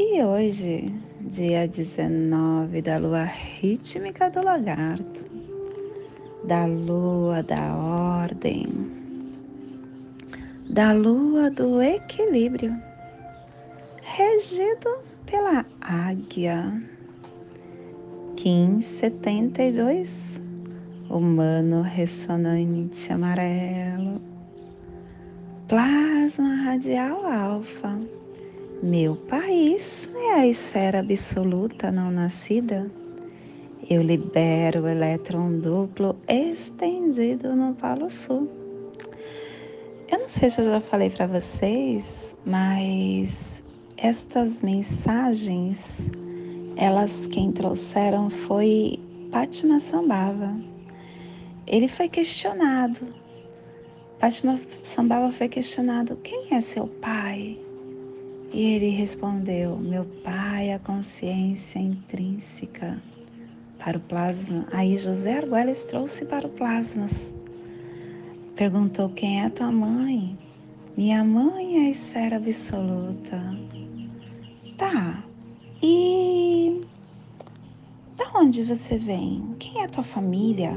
E hoje, dia 19 da lua rítmica do lagarto, da lua da ordem, da lua do equilíbrio, regido pela águia. Kim 72, humano ressonante amarelo, plasma radial alfa meu país é a esfera absoluta não nascida. Eu libero o elétron duplo estendido no Polo Sul. Eu não sei se eu já falei para vocês, mas estas mensagens, elas quem trouxeram foi Pátima Sambava. Ele foi questionado. Pátima Sambava foi questionado: quem é seu pai? E ele respondeu: Meu pai, a consciência intrínseca para o plasma. Aí José Arguelles trouxe para o plasmas. Perguntou: Quem é tua mãe? Minha mãe é a esfera absoluta. Tá. E da onde você vem? Quem é tua família?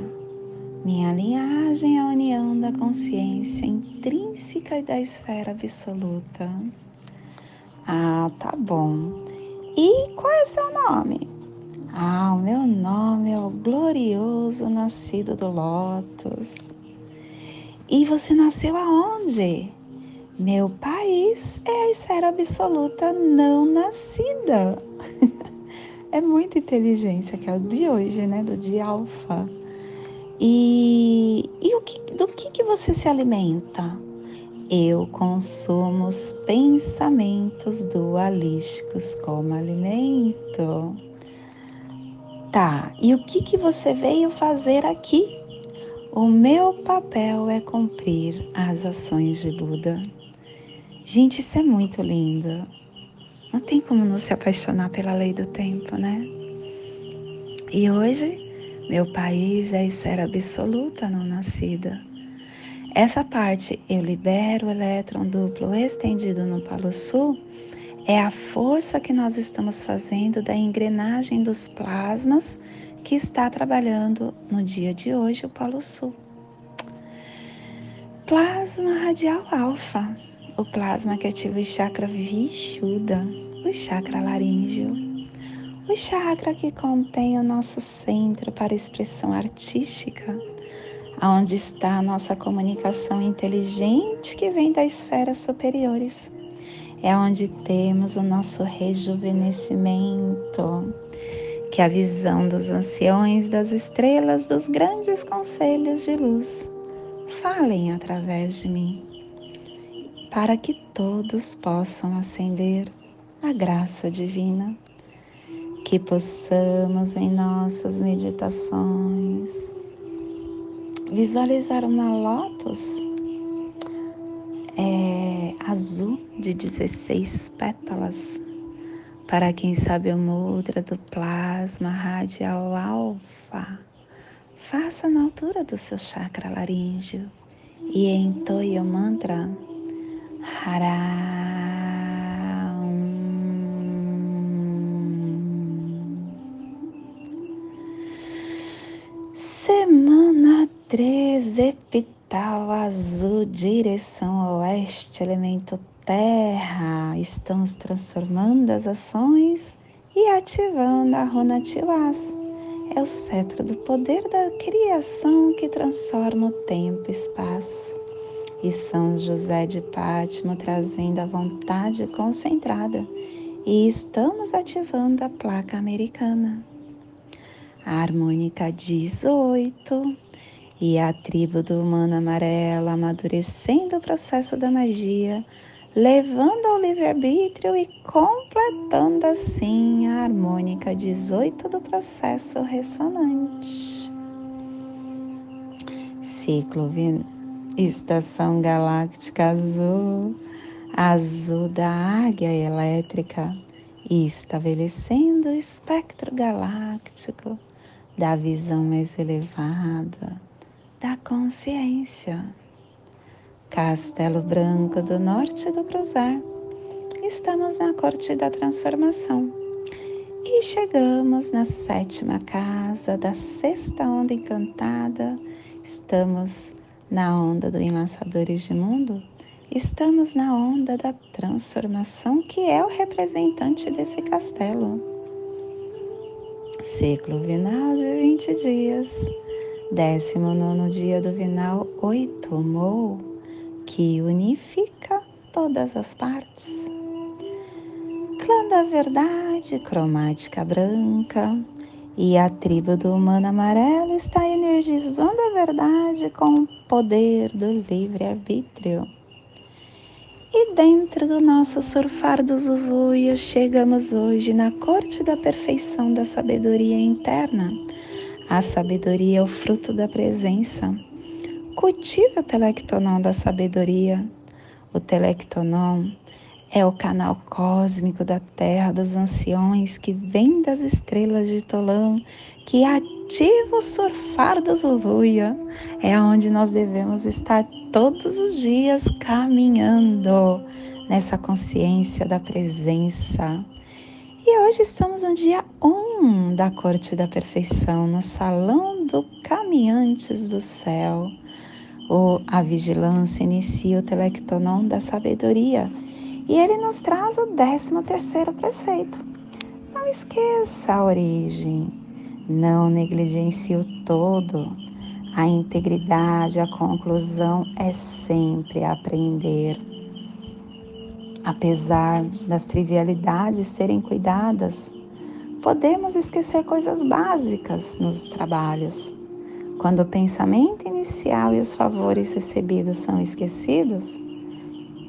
Minha linhagem é a união da consciência intrínseca e da esfera absoluta. Ah, tá bom. E qual é o seu nome? Ah, o meu nome é o glorioso nascido do Lótus. E você nasceu aonde? Meu país é a esfera absoluta não nascida. é muita inteligência que é o de hoje, né? Do dia alfa. E, e o que, do que, que você se alimenta? Eu consumo os pensamentos dualísticos como alimento. Tá, e o que, que você veio fazer aqui? O meu papel é cumprir as ações de Buda. Gente, isso é muito lindo. Não tem como não se apaixonar pela lei do tempo, né? E hoje, meu país é esfera absoluta não nascida. Essa parte, eu libero o elétron duplo estendido no polo sul, é a força que nós estamos fazendo da engrenagem dos plasmas que está trabalhando no dia de hoje o polo sul. Plasma radial alfa, o plasma que ativa o chakra vishuda, o chakra laríngeo, o chakra que contém o nosso centro para expressão artística aonde está a nossa comunicação inteligente que vem das esferas superiores. É onde temos o nosso rejuvenescimento, que é a visão dos anciões, das estrelas, dos grandes conselhos de luz falem através de mim, para que todos possam acender a graça divina, que possamos em nossas meditações visualizar uma lótus é, azul de 16 pétalas. Para quem sabe o mudra do plasma radial alfa, faça na altura do seu chakra laríngeo e entoie o mantra Hará. Semana 3, epital azul, direção oeste, elemento terra. Estamos transformando as ações e ativando a runa Tiwas. É o cetro do poder da criação que transforma o tempo e espaço. E São José de Pátimo trazendo a vontade concentrada. E estamos ativando a placa americana. A harmônica 18 e a tribo do humano amarelo amadurecendo o processo da magia levando ao livre-arbítrio e completando assim a harmônica 18 do processo ressonante. Ciclo Estação Galáctica Azul, azul da águia elétrica, estabelecendo o espectro galáctico da visão mais elevada, da consciência. Castelo Branco do Norte do Cruzar. Estamos na corte da transformação e chegamos na sétima casa da sexta onda encantada. Estamos na onda do Enlaçadores de Mundo. Estamos na onda da transformação, que é o representante desse castelo. Ciclo vinal de 20 dias. 19 dia do vinal 8, Mou, que unifica todas as partes. Clã da Verdade, cromática branca, e a tribo do humano amarelo está energizando a verdade com o poder do livre-arbítrio. E dentro do nosso surfar dos uvuios, chegamos hoje na corte da perfeição da sabedoria interna. A sabedoria é o fruto da presença. Cultive o telectonon da sabedoria. O telectonon é o canal cósmico da terra dos anciões que vem das estrelas de Tolão, que ativa o surfar dos Uvuia. É onde nós devemos estar todos os dias caminhando nessa consciência da presença. E hoje estamos no dia 1 um da Corte da Perfeição, no Salão do Caminhantes do Céu. O, a vigilância inicia o telectonon da sabedoria e ele nos traz o 13 terceiro preceito. Não esqueça a origem, não negligencie o todo. A integridade, a conclusão é sempre aprender. Apesar das trivialidades serem cuidadas, podemos esquecer coisas básicas nos trabalhos. Quando o pensamento inicial e os favores recebidos são esquecidos,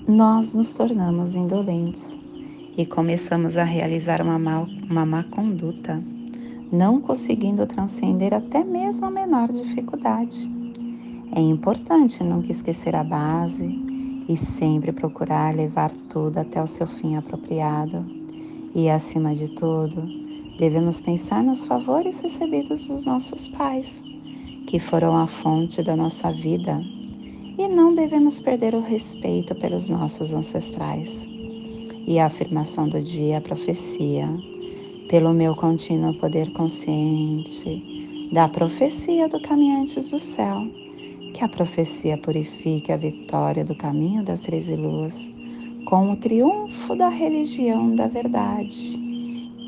nós nos tornamos indolentes e começamos a realizar uma, mal, uma má conduta, não conseguindo transcender até mesmo a menor dificuldade. É importante nunca esquecer a base e sempre procurar levar tudo até o seu fim apropriado. E, acima de tudo, devemos pensar nos favores recebidos dos nossos pais, que foram a fonte da nossa vida e não devemos perder o respeito pelos nossos ancestrais. E a afirmação do dia, a profecia, pelo meu contínuo poder consciente, da profecia do caminhantes do céu, que a profecia purifique a vitória do caminho das treze luas, com o triunfo da religião da verdade,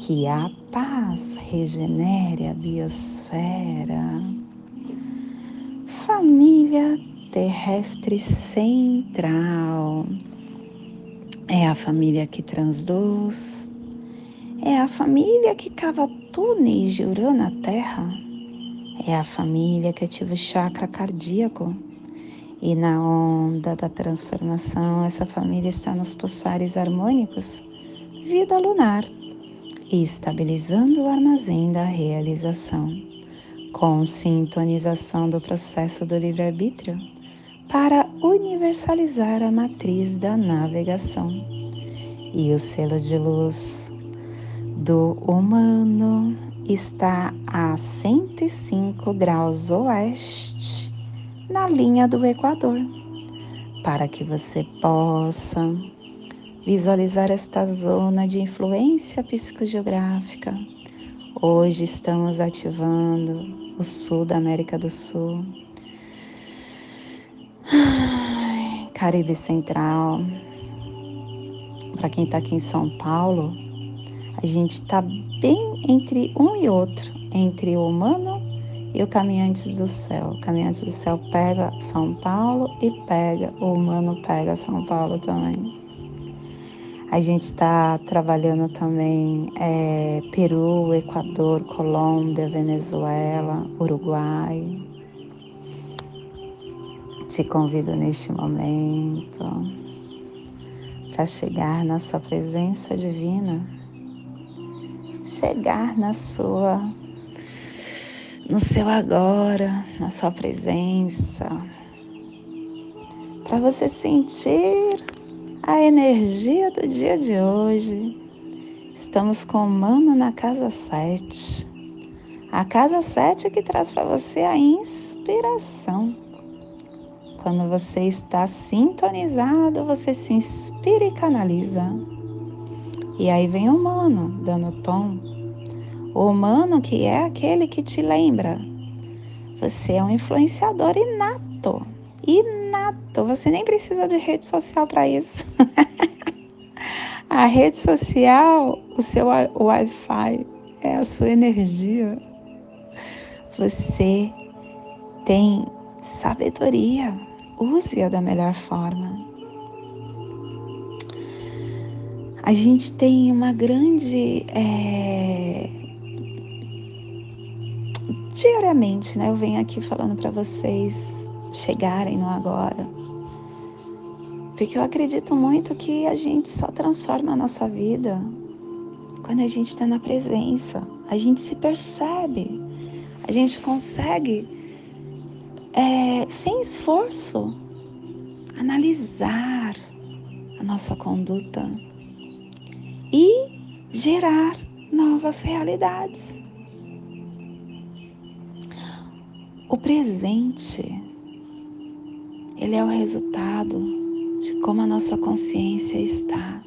que a paz regenere a biosfera. Família terrestre central. É a família que transduz, é a família que cava túneis de Urano na Terra, é a família que ativa o chakra cardíaco. E na onda da transformação, essa família está nos pulsares harmônicos, vida lunar, e estabilizando o armazém da realização, com sintonização do processo do livre-arbítrio. Para universalizar a matriz da navegação. E o selo de luz do humano está a 105 graus oeste na linha do Equador, para que você possa visualizar esta zona de influência psicogeográfica. Hoje estamos ativando o sul da América do Sul Caribe Central. Para quem está aqui em São Paulo, a gente está bem entre um e outro, entre o humano e o Caminhantes do Céu. O Caminhantes do Céu pega São Paulo e pega, o humano pega São Paulo também. A gente está trabalhando também é, Peru, Equador, Colômbia, Venezuela, Uruguai, te convido neste momento para chegar na sua presença divina, chegar na sua no seu agora, na sua presença, para você sentir a energia do dia de hoje. Estamos com o Mano na casa 7. A casa 7 que traz para você a inspiração. Quando você está sintonizado, você se inspira e canaliza. E aí vem o Mano dando tom. O humano que é aquele que te lembra. Você é um influenciador inato. Inato. Você nem precisa de rede social para isso. a rede social, o seu Wi-Fi, é a sua energia. Você tem sabedoria. Use-a da melhor forma. A gente tem uma grande é, diariamente, né? Eu venho aqui falando para vocês chegarem no agora. Porque eu acredito muito que a gente só transforma a nossa vida quando a gente está na presença. A gente se percebe, a gente consegue, é, sem esforço, analisar a nossa conduta e gerar novas realidades. O presente, ele é o resultado de como a nossa consciência está.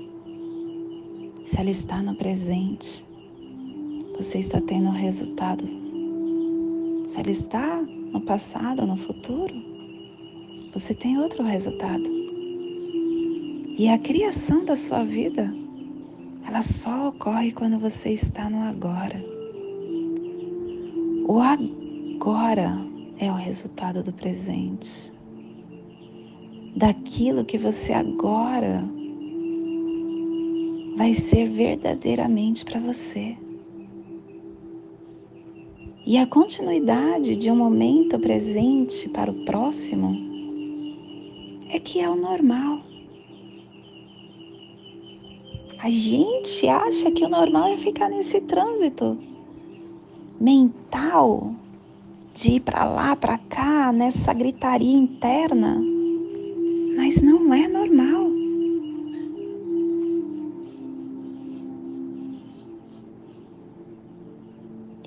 Se ela está no presente, você está tendo o resultado. Se ela está no passado no futuro, você tem outro resultado. E a criação da sua vida, ela só ocorre quando você está no agora. O agora é o resultado do presente. Daquilo que você agora vai ser verdadeiramente para você. E a continuidade de um momento presente para o próximo é que é o normal. A gente acha que o normal é ficar nesse trânsito mental de ir para lá, para cá, nessa gritaria interna. Mas não é normal.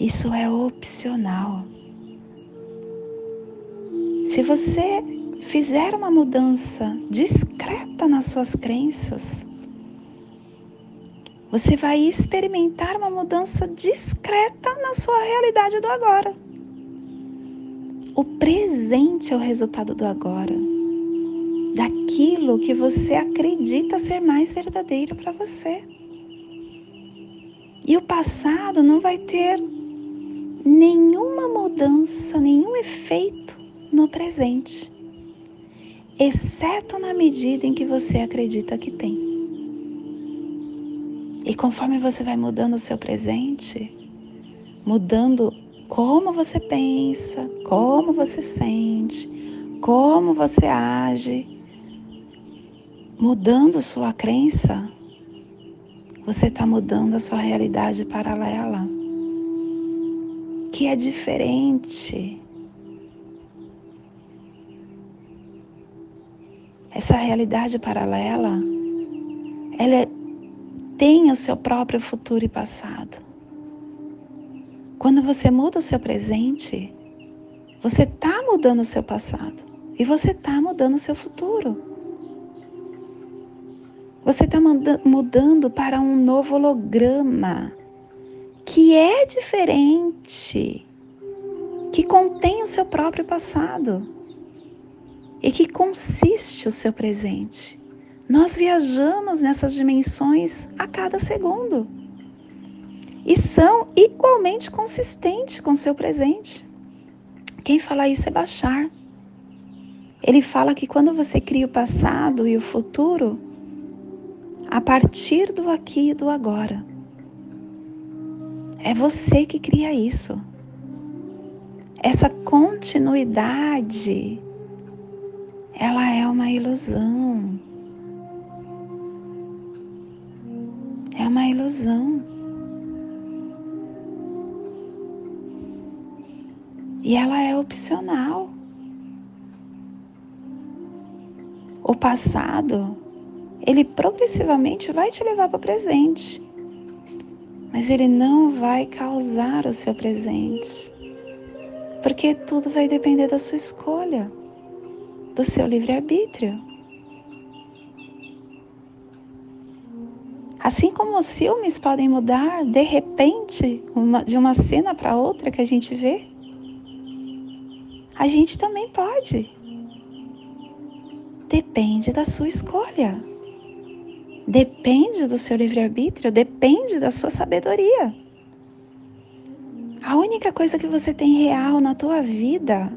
Isso é opcional. Se você fizer uma mudança discreta nas suas crenças, você vai experimentar uma mudança discreta na sua realidade do agora. O presente é o resultado do agora, daquilo que você acredita ser mais verdadeiro para você. E o passado não vai ter nenhuma mudança, nenhum efeito no presente, exceto na medida em que você acredita que tem. E conforme você vai mudando o seu presente, mudando como você pensa, como você sente, como você age, mudando sua crença, você está mudando a sua realidade paralela, que é diferente. Essa realidade paralela, ela é, tem o seu próprio futuro e passado. Quando você muda o seu presente, você está mudando o seu passado e você está mudando o seu futuro. Você está mudando para um novo holograma que é diferente, que contém o seu próprio passado e que consiste o seu presente. Nós viajamos nessas dimensões a cada segundo e são igualmente consistentes com seu presente. Quem fala isso é Bachar. Ele fala que quando você cria o passado e o futuro, a partir do aqui e do agora, é você que cria isso. Essa continuidade, ela é uma ilusão. Uma ilusão. E ela é opcional. O passado, ele progressivamente vai te levar para o presente, mas ele não vai causar o seu presente, porque tudo vai depender da sua escolha, do seu livre-arbítrio. Assim como os filmes podem mudar de repente uma, de uma cena para outra que a gente vê, a gente também pode. Depende da sua escolha. Depende do seu livre-arbítrio, depende da sua sabedoria. A única coisa que você tem real na tua vida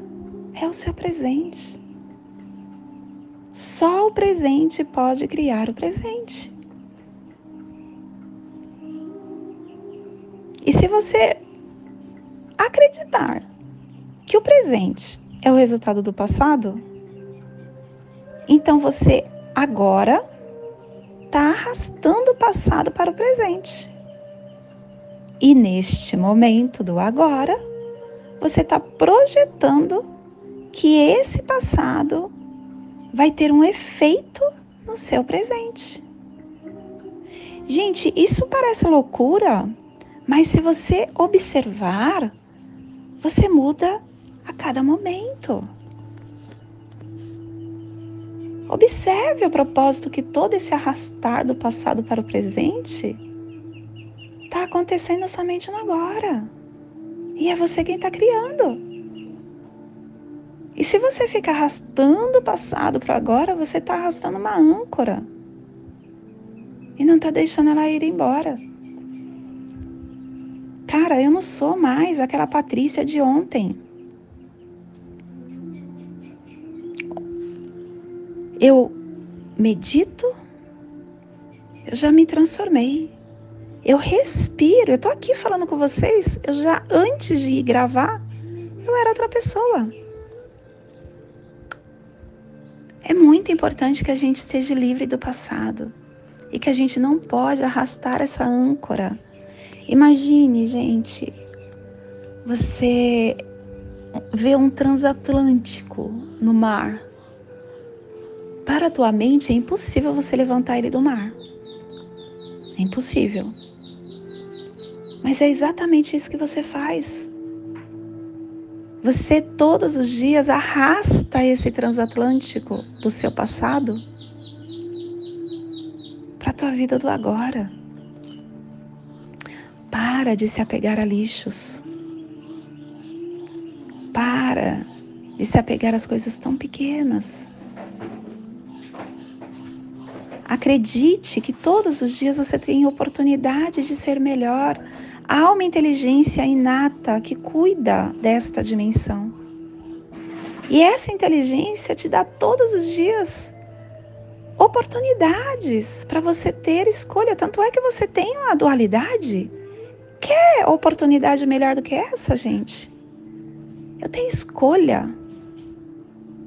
é o seu presente. Só o presente pode criar o presente. E se você acreditar que o presente é o resultado do passado, então você agora está arrastando o passado para o presente. E neste momento do agora, você está projetando que esse passado vai ter um efeito no seu presente. Gente, isso parece loucura, mas se você observar, você muda a cada momento. Observe o propósito que todo esse arrastar do passado para o presente está acontecendo somente no agora. E é você quem está criando. E se você fica arrastando o passado para agora, você está arrastando uma âncora. E não está deixando ela ir embora. Cara, eu não sou mais aquela Patrícia de ontem. Eu medito, eu já me transformei. Eu respiro, eu tô aqui falando com vocês, eu já antes de ir gravar, eu era outra pessoa. É muito importante que a gente seja livre do passado e que a gente não pode arrastar essa âncora Imagine, gente, você vê um transatlântico no mar. Para a tua mente é impossível você levantar ele do mar. É impossível. Mas é exatamente isso que você faz. Você todos os dias arrasta esse transatlântico do seu passado para a tua vida do agora. Para de se apegar a lixos. Para de se apegar às coisas tão pequenas. Acredite que todos os dias você tem oportunidade de ser melhor. Há uma inteligência inata que cuida desta dimensão. E essa inteligência te dá todos os dias oportunidades para você ter escolha. Tanto é que você tem a dualidade quer oportunidade melhor do que essa, gente? Eu tenho escolha.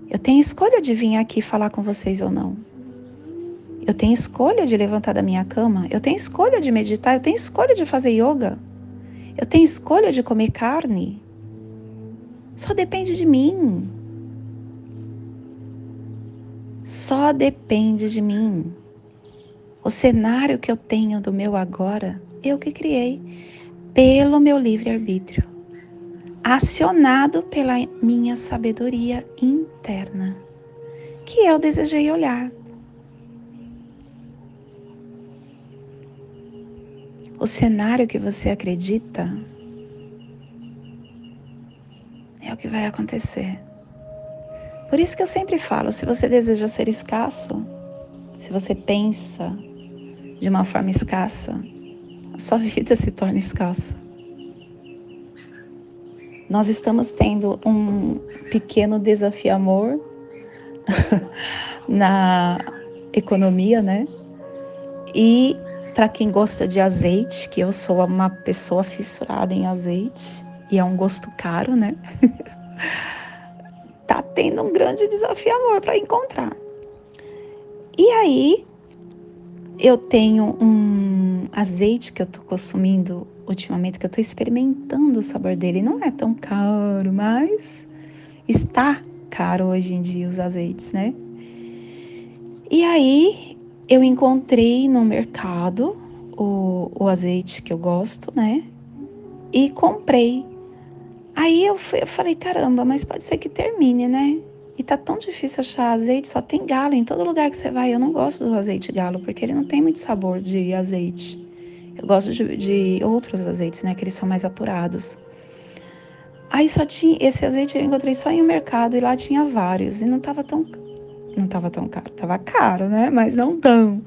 Eu tenho escolha de vir aqui falar com vocês ou não. Eu tenho escolha de levantar da minha cama. Eu tenho escolha de meditar. Eu tenho escolha de fazer yoga. Eu tenho escolha de comer carne. Só depende de mim. Só depende de mim. O cenário que eu tenho do meu agora, eu que criei pelo meu livre-arbítrio, acionado pela minha sabedoria interna, que eu desejei olhar. O cenário que você acredita é o que vai acontecer. Por isso que eu sempre falo: se você deseja ser escasso, se você pensa de uma forma escassa, sua vida se torna escassa. Nós estamos tendo um pequeno desafio amor na economia, né? E para quem gosta de azeite, que eu sou uma pessoa fissurada em azeite e é um gosto caro, né? tá tendo um grande desafio amor para encontrar. E aí, eu tenho um azeite que eu tô consumindo ultimamente, que eu tô experimentando o sabor dele. Não é tão caro, mas está caro hoje em dia os azeites, né? E aí eu encontrei no mercado o, o azeite que eu gosto, né? E comprei. Aí eu, fui, eu falei, caramba, mas pode ser que termine, né? E tá tão difícil achar azeite, só tem galo em todo lugar que você vai. Eu não gosto do azeite galo, porque ele não tem muito sabor de azeite. Eu gosto de, de outros azeites, né? Que eles são mais apurados. Aí só tinha esse azeite eu encontrei só em um mercado e lá tinha vários e não tava tão não tava tão caro, tava caro, né? Mas não tão.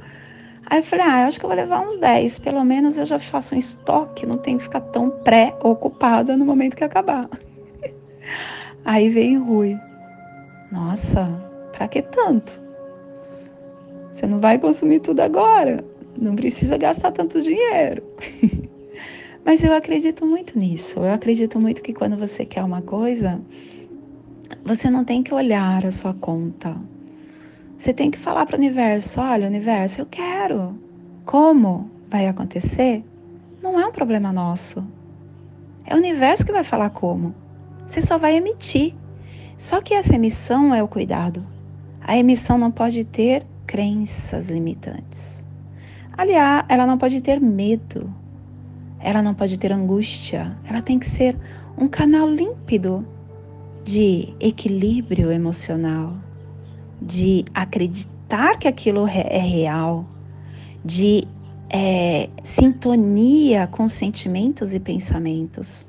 Aí eu falei: "Ah, eu acho que eu vou levar uns 10, pelo menos eu já faço um estoque, não tenho que ficar tão pré-ocupada no momento que acabar". Aí veio Rui. Nossa, para que tanto? Você não vai consumir tudo agora. Não precisa gastar tanto dinheiro. Mas eu acredito muito nisso. Eu acredito muito que quando você quer uma coisa, você não tem que olhar a sua conta. Você tem que falar para o universo: olha, universo, eu quero. Como vai acontecer? Não é um problema nosso. É o universo que vai falar como. Você só vai emitir. Só que essa emissão é o cuidado. A emissão não pode ter crenças limitantes. Aliás, ela não pode ter medo. Ela não pode ter angústia. Ela tem que ser um canal límpido de equilíbrio emocional, de acreditar que aquilo é real, de é, sintonia com sentimentos e pensamentos.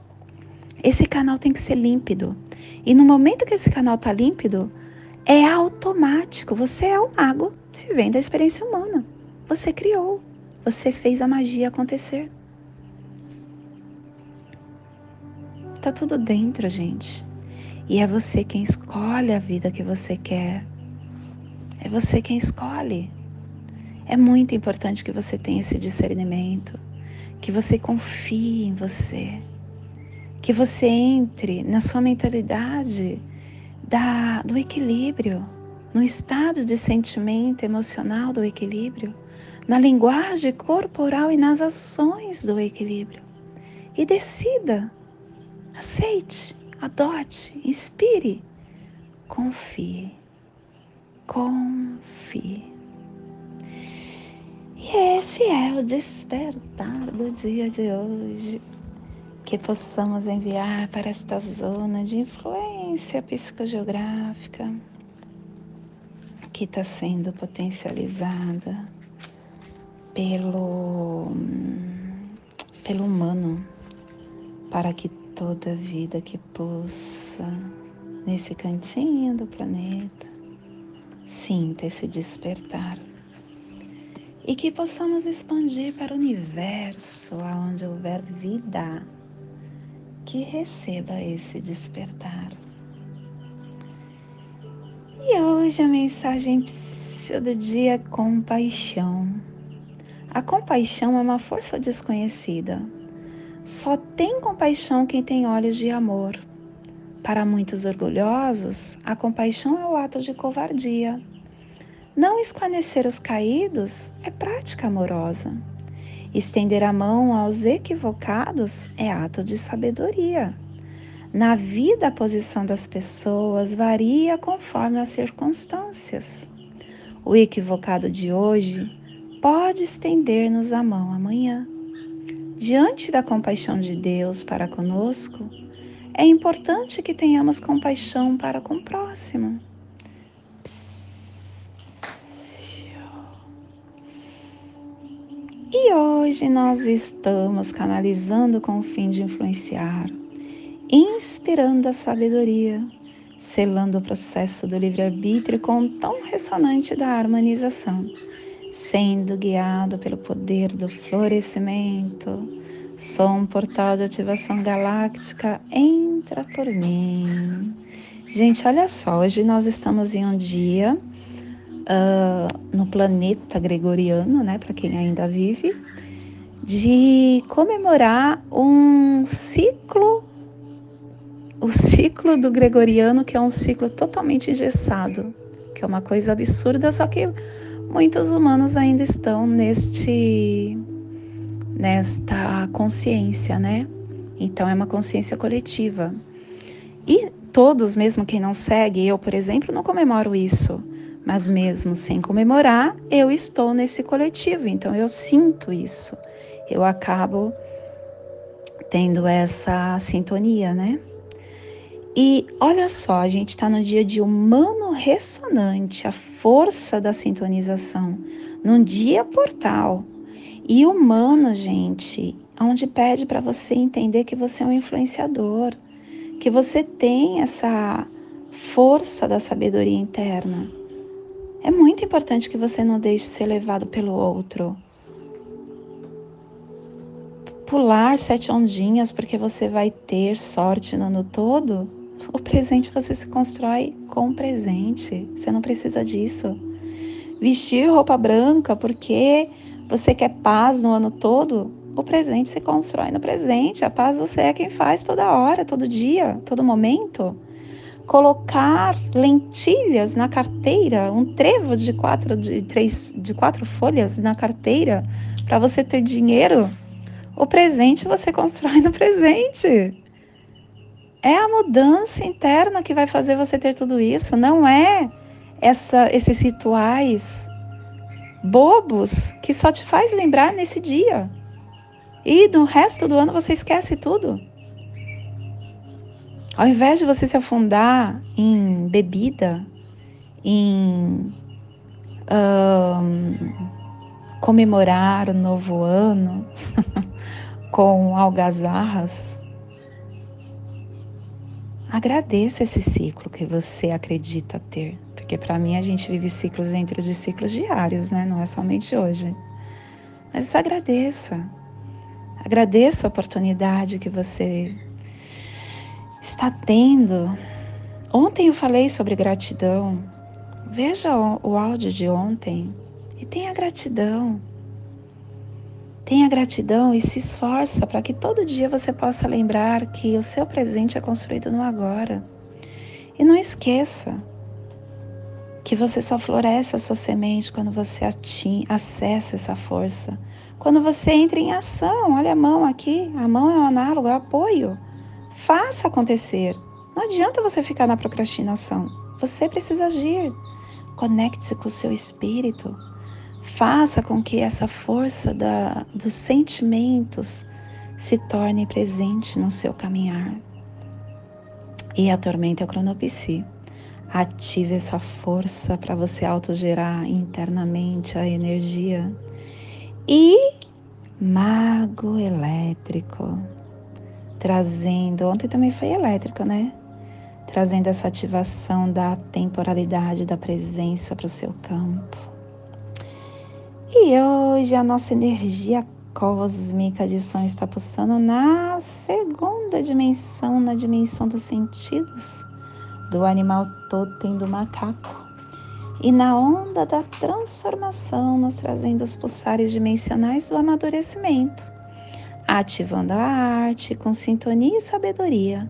Esse canal tem que ser límpido. E no momento que esse canal está límpido, é automático. Você é o mago vivendo a experiência humana. Você criou. Você fez a magia acontecer. Está tudo dentro, gente. E é você quem escolhe a vida que você quer. É você quem escolhe. É muito importante que você tenha esse discernimento, que você confie em você que você entre na sua mentalidade da, do equilíbrio, no estado de sentimento emocional do equilíbrio, na linguagem corporal e nas ações do equilíbrio. E decida, aceite, adote, inspire, confie, confie. E esse é o despertar do dia de hoje que possamos enviar para esta zona de influência psicogeográfica que está sendo potencializada pelo, pelo humano, para que toda vida que possa nesse cantinho do planeta sinta esse despertar. E que possamos expandir para o universo onde houver vida que receba esse despertar. E hoje a mensagem do dia é compaixão. A compaixão é uma força desconhecida. Só tem compaixão quem tem olhos de amor. Para muitos orgulhosos, a compaixão é o ato de covardia. Não esclarecer os caídos é prática amorosa. Estender a mão aos equivocados é ato de sabedoria. Na vida, a posição das pessoas varia conforme as circunstâncias. O equivocado de hoje pode estender-nos a mão amanhã. Diante da compaixão de Deus para conosco, é importante que tenhamos compaixão para com o próximo. Hoje nós estamos canalizando com o fim de influenciar, inspirando a sabedoria, selando o processo do livre-arbítrio com um tom ressonante da harmonização, sendo guiado pelo poder do florescimento. Sou um portal de ativação galáctica, entra por mim. Gente, olha só, hoje nós estamos em um dia uh, no planeta gregoriano, né, para quem ainda vive, de comemorar um ciclo, o ciclo do gregoriano, que é um ciclo totalmente engessado, que é uma coisa absurda, só que muitos humanos ainda estão neste nesta consciência, né? Então é uma consciência coletiva. E todos, mesmo quem não segue, eu, por exemplo, não comemoro isso. Mas mesmo sem comemorar, eu estou nesse coletivo, então eu sinto isso. Eu acabo tendo essa sintonia, né? E olha só, a gente está no dia de humano ressonante, a força da sintonização, num dia portal. E humano, gente, onde pede para você entender que você é um influenciador, que você tem essa força da sabedoria interna. É muito importante que você não deixe ser levado pelo outro. Pular sete ondinhas porque você vai ter sorte no ano todo. O presente você se constrói com o presente. Você não precisa disso. Vestir roupa branca porque você quer paz no ano todo o presente se constrói no presente. A paz você é quem faz toda hora, todo dia, todo momento. Colocar lentilhas na carteira, um trevo de quatro, de três, de quatro folhas na carteira para você ter dinheiro. O presente você constrói no presente. É a mudança interna que vai fazer você ter tudo isso, não é essa, esses rituais bobos que só te faz lembrar nesse dia. E no resto do ano você esquece tudo. Ao invés de você se afundar em bebida, em um, comemorar o novo ano com algazarras, agradeça esse ciclo que você acredita ter. Porque para mim a gente vive ciclos dentro de ciclos diários, né? Não é somente hoje. Mas agradeça. Agradeço a oportunidade que você está tendo. Ontem eu falei sobre gratidão. Veja o, áudio de ontem e tenha gratidão. Tenha gratidão e se esforça para que todo dia você possa lembrar que o seu presente é construído no agora. E não esqueça que você só floresce a sua semente quando você acessa essa força quando você entra em ação, olha a mão aqui, a mão é um análogo, é um apoio. Faça acontecer. Não adianta você ficar na procrastinação. Você precisa agir. Conecte-se com o seu espírito. Faça com que essa força da, dos sentimentos se torne presente no seu caminhar. E atormente o cronopsi. Ative essa força para você autogerar internamente a energia e mago elétrico, trazendo, ontem também foi elétrico, né? Trazendo essa ativação da temporalidade da presença para o seu campo. E hoje a nossa energia cósmica de som está pulsando na segunda dimensão, na dimensão dos sentidos, do animal totem do macaco e na onda da transformação, nos trazendo os pulsares dimensionais do amadurecimento, ativando a arte com sintonia e sabedoria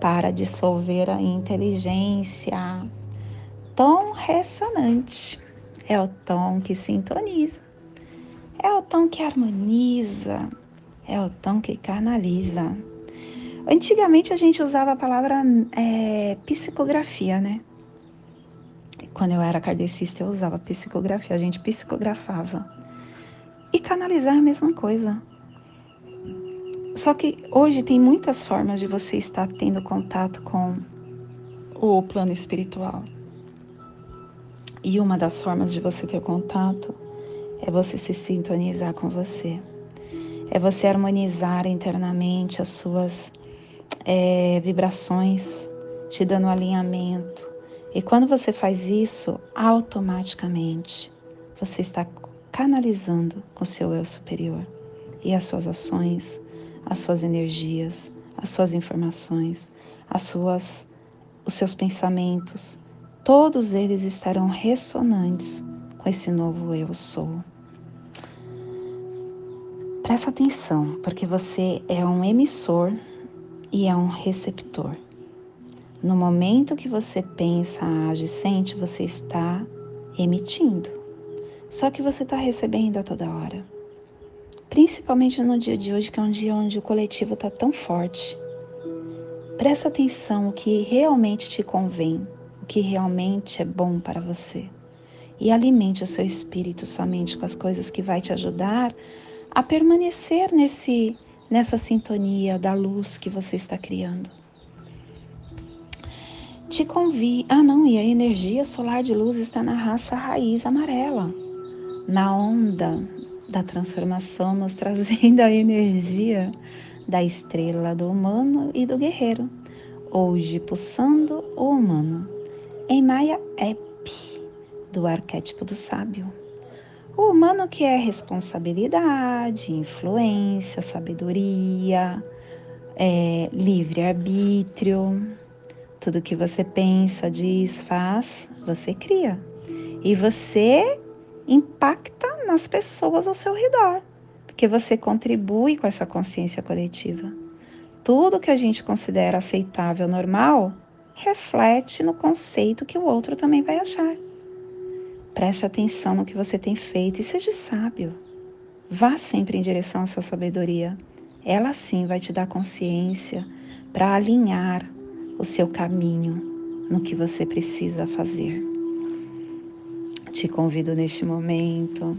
para dissolver a inteligência. Tom ressonante é o tom que sintoniza, é o tom que harmoniza, é o tom que canaliza. Antigamente a gente usava a palavra é, psicografia, né? Quando eu era kardecista, eu usava psicografia, a gente psicografava. E canalizar é a mesma coisa. Só que hoje tem muitas formas de você estar tendo contato com o plano espiritual. E uma das formas de você ter contato é você se sintonizar com você. É você harmonizar internamente as suas é, vibrações, te dando alinhamento, e quando você faz isso, automaticamente você está canalizando com o seu eu superior e as suas ações, as suas energias, as suas informações, as suas os seus pensamentos, todos eles estarão ressonantes com esse novo eu sou. Presta atenção, porque você é um emissor e é um receptor. No momento que você pensa, age, sente, você está emitindo. Só que você está recebendo a toda hora. Principalmente no dia de hoje, que é um dia onde o coletivo está tão forte. Presta atenção o que realmente te convém, o que realmente é bom para você. E alimente o seu espírito somente com as coisas que vai te ajudar a permanecer nesse nessa sintonia da luz que você está criando. Te convido. Ah, não, e a energia solar de luz está na raça raiz amarela, na onda da transformação, nos trazendo a energia da estrela do humano e do guerreiro, hoje pulsando o humano. Em Maia Ep, do arquétipo do sábio. O humano que é responsabilidade, influência, sabedoria, é, livre-arbítrio. Tudo que você pensa, diz, faz, você cria. E você impacta nas pessoas ao seu redor, porque você contribui com essa consciência coletiva. Tudo que a gente considera aceitável, normal, reflete no conceito que o outro também vai achar. Preste atenção no que você tem feito e seja sábio. Vá sempre em direção a essa sabedoria. Ela sim vai te dar consciência para alinhar o seu caminho no que você precisa fazer. Te convido neste momento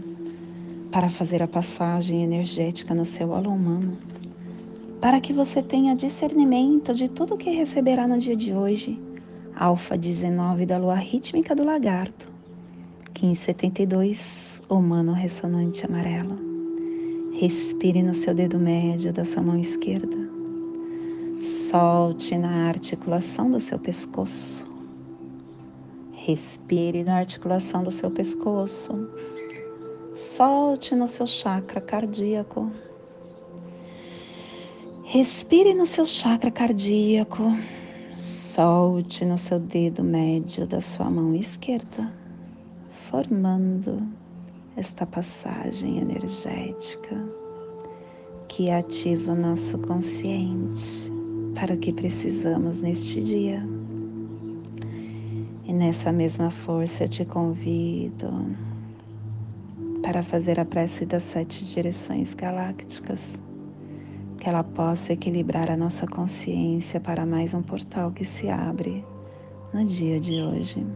para fazer a passagem energética no seu alô humano, para que você tenha discernimento de tudo o que receberá no dia de hoje. Alfa 19 da lua rítmica do lagarto 1572, humano ressonante amarelo. Respire no seu dedo médio da sua mão esquerda. Solte na articulação do seu pescoço. Respire na articulação do seu pescoço. Solte no seu chakra cardíaco. Respire no seu chakra cardíaco. Solte no seu dedo médio da sua mão esquerda formando esta passagem energética que ativa o nosso consciente para o que precisamos neste dia. E nessa mesma força eu te convido para fazer a prece das sete direções galácticas, que ela possa equilibrar a nossa consciência para mais um portal que se abre no dia de hoje.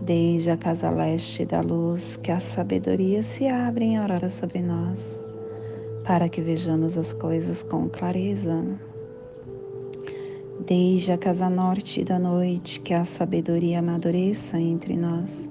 Desde a casa leste da luz, que a sabedoria se abre em aurora sobre nós, para que vejamos as coisas com clareza. Desde a casa norte da noite, que a sabedoria amadureça entre nós,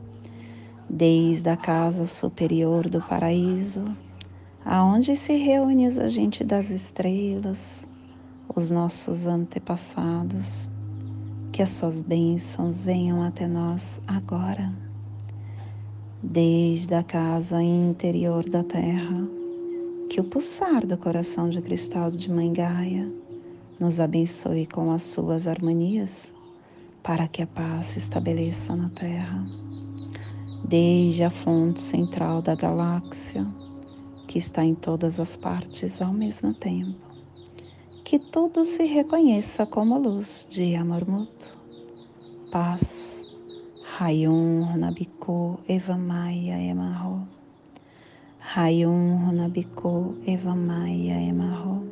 Desde a casa superior do paraíso, aonde se reúne os agentes das estrelas, os nossos antepassados, que as suas bênçãos venham até nós agora, desde a casa interior da terra, que o pulsar do coração de cristal de Mãe Gaia nos abençoe com as suas harmonias, para que a paz se estabeleça na terra, desde a fonte central da galáxia, que está em todas as partes ao mesmo tempo que tudo se reconheça como luz de amor mútuo. Paz. Rayum Runabiko Evamaya Emarro. Rayum Runabiko Evamaya Emarro.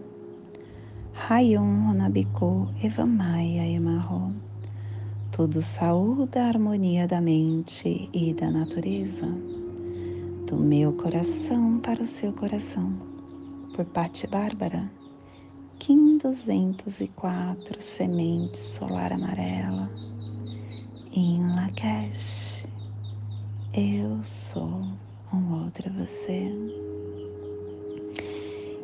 Rayum Runabiko Evamaya Emarro. Tudo saúde a harmonia da mente e da natureza. Do meu coração para o seu coração. Por Patti Bárbara Kim 204 Semente Solar Amarela em Lakesh. Eu sou um outro você.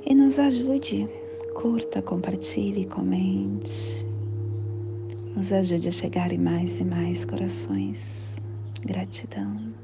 E nos ajude, curta, compartilhe, comente. Nos ajude a chegar em mais e mais corações. Gratidão.